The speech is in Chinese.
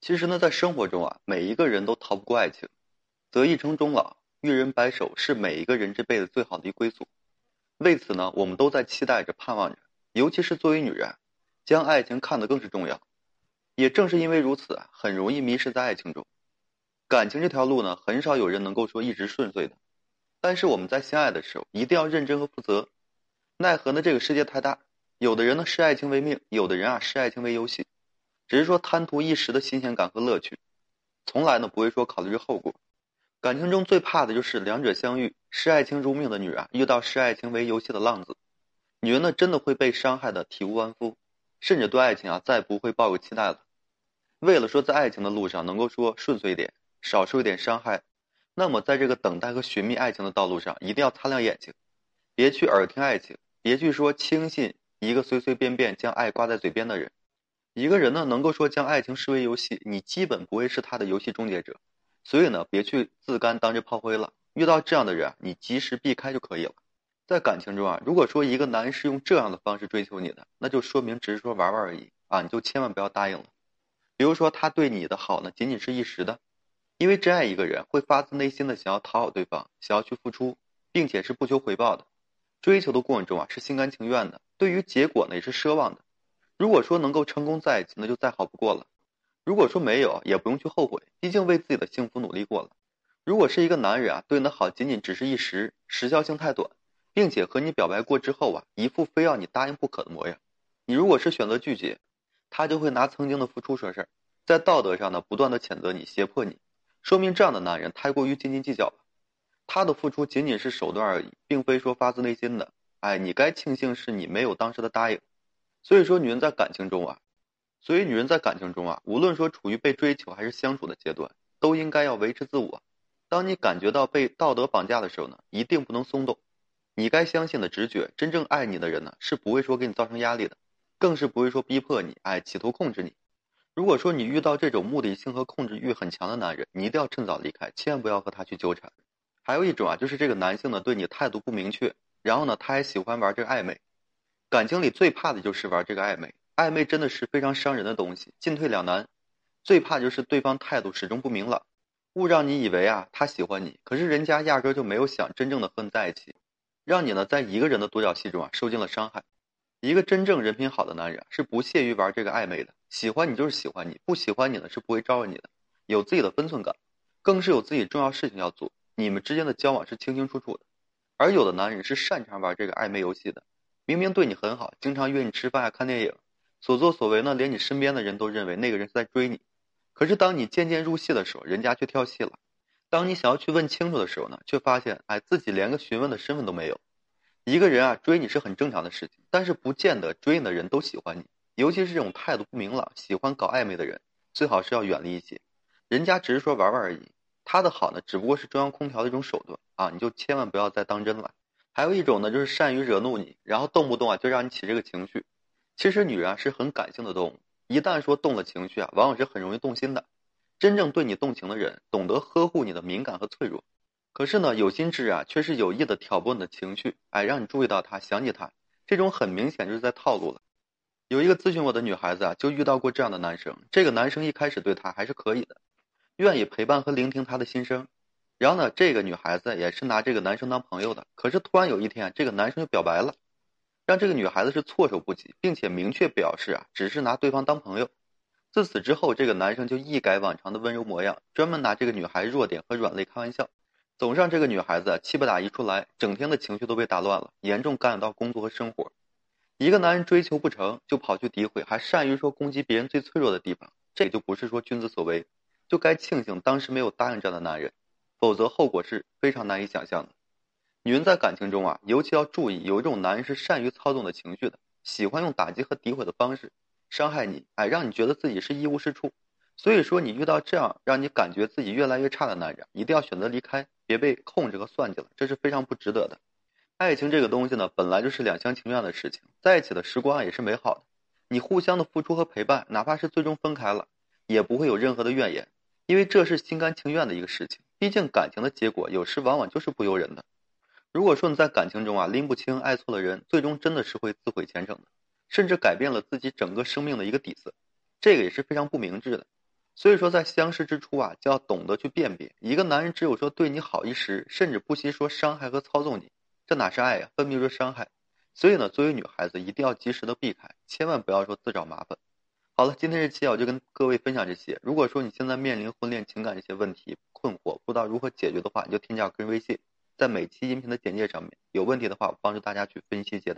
其实呢，在生活中啊，每一个人都逃不过爱情。择一城终老，遇人白首，是每一个人这辈子最好的一归宿。为此呢，我们都在期待着、盼望着。尤其是作为女人，将爱情看得更是重要。也正是因为如此啊，很容易迷失在爱情中。感情这条路呢，很少有人能够说一直顺遂的。但是我们在相爱的时候，一定要认真和负责。奈何呢，这个世界太大，有的人呢视爱情为命，有的人啊视爱情为游戏。只是说贪图一时的新鲜感和乐趣，从来呢不会说考虑后果。感情中最怕的就是两者相遇，视爱情如命的女人遇到视爱情为游戏的浪子，女人呢真的会被伤害的体无完肤，甚至对爱情啊再不会抱有期待了。为了说在爱情的路上能够说顺遂一点，少受一点伤害，那么在这个等待和寻觅爱情的道路上，一定要擦亮眼睛，别去耳听爱情，别去说轻信一个随随便便将爱挂在嘴边的人。一个人呢，能够说将爱情视为游戏，你基本不会是他的游戏终结者，所以呢，别去自甘当这炮灰了。遇到这样的人，你及时避开就可以了。在感情中啊，如果说一个男人是用这样的方式追求你的，那就说明只是说玩玩而已啊，你就千万不要答应了。比如说他对你的好呢，仅仅是一时的，因为真爱一个人会发自内心的想要讨好对方，想要去付出，并且是不求回报的。追求的过程中啊，是心甘情愿的，对于结果呢，也是奢望的。如果说能够成功在一起，那就再好不过了；如果说没有，也不用去后悔，毕竟为自己的幸福努力过了。如果是一个男人啊，对你的好仅仅只是一时，时效性太短，并且和你表白过之后啊，一副非要你答应不可的模样，你如果是选择拒绝，他就会拿曾经的付出说事儿，在道德上呢不断的谴责你、胁迫你，说明这样的男人太过于斤斤计较了。他的付出仅仅是手段而已，并非说发自内心的。哎，你该庆幸是你没有当时的答应。所以说，女人在感情中啊，所以女人在感情中啊，无论说处于被追求还是相处的阶段，都应该要维持自我。当你感觉到被道德绑架的时候呢，一定不能松动。你该相信的直觉，真正爱你的人呢，是不会说给你造成压力的，更是不会说逼迫你，哎，企图控制你。如果说你遇到这种目的性和控制欲很强的男人，你一定要趁早离开，千万不要和他去纠缠。还有一种啊，就是这个男性呢，对你态度不明确，然后呢，他还喜欢玩这个暧昧。感情里最怕的就是玩这个暧昧，暧昧真的是非常伤人的东西，进退两难。最怕就是对方态度始终不明朗，误让你以为啊他喜欢你，可是人家压根就没有想真正的和你在一起，让你呢在一个人的独角戏中啊受尽了伤害。一个真正人品好的男人是不屑于玩这个暧昧的，喜欢你就是喜欢你，不喜欢你呢是不会招惹你的，有自己的分寸感，更是有自己重要事情要做，你们之间的交往是清清楚楚的。而有的男人是擅长玩这个暧昧游戏的。明明对你很好，经常约你吃饭、看电影，所作所为呢，连你身边的人都认为那个人是在追你。可是当你渐渐入戏的时候，人家却跳戏了。当你想要去问清楚的时候呢，却发现哎，自己连个询问的身份都没有。一个人啊，追你是很正常的事情，但是不见得追你的人都喜欢你。尤其是这种态度不明朗、喜欢搞暧昧的人，最好是要远离一些。人家只是说玩玩而已，他的好呢，只不过是中央空调的一种手段啊，你就千万不要再当真了。还有一种呢，就是善于惹怒你，然后动不动啊就让你起这个情绪。其实女人啊是很感性的动物，一旦说动了情绪啊，往往是很容易动心的。真正对你动情的人，懂得呵护你的敏感和脆弱。可是呢，有心之人啊，却是有意的挑拨你的情绪，哎，让你注意到他，想起他。这种很明显就是在套路了。有一个咨询我的女孩子啊，就遇到过这样的男生。这个男生一开始对她还是可以的，愿意陪伴和聆听她的心声。然后呢，这个女孩子也是拿这个男生当朋友的。可是突然有一天，这个男生就表白了，让这个女孩子是措手不及，并且明确表示啊，只是拿对方当朋友。自此之后，这个男生就一改往常的温柔模样，专门拿这个女孩弱点和软肋开玩笑，总让这个女孩子气不打一处来，整天的情绪都被打乱了，严重干扰到工作和生活。一个男人追求不成就跑去诋毁，还善于说攻击别人最脆弱的地方，这就不是说君子所为，就该庆幸当时没有答应这样的男人。否则后果是非常难以想象的。女人在感情中啊，尤其要注意，有一种男人是善于操纵的情绪的，喜欢用打击和诋毁的方式伤害你，哎，让你觉得自己是一无是处。所以说，你遇到这样让你感觉自己越来越差的男人，一定要选择离开，别被控制和算计了，这是非常不值得的。爱情这个东西呢，本来就是两厢情愿的事情，在一起的时光也是美好的。你互相的付出和陪伴，哪怕是最终分开了，也不会有任何的怨言，因为这是心甘情愿的一个事情。毕竟感情的结果有时往往就是不由人的。如果说你在感情中啊拎不清、爱错了人，最终真的是会自毁前程的，甚至改变了自己整个生命的一个底色，这个也是非常不明智的。所以说，在相识之初啊，就要懂得去辨别。一个男人只有说对你好一时，甚至不惜说伤害和操纵你，这哪是爱呀，分明是伤害。所以呢，作为女孩子，一定要及时的避开，千万不要说自找麻烦。好了，今天这期啊，我就跟各位分享这些。如果说你现在面临婚恋情感这些问题困惑，不知道如何解决的话，你就添加我个人微信，在每期音频的简介上面。有问题的话，我帮助大家去分析解答。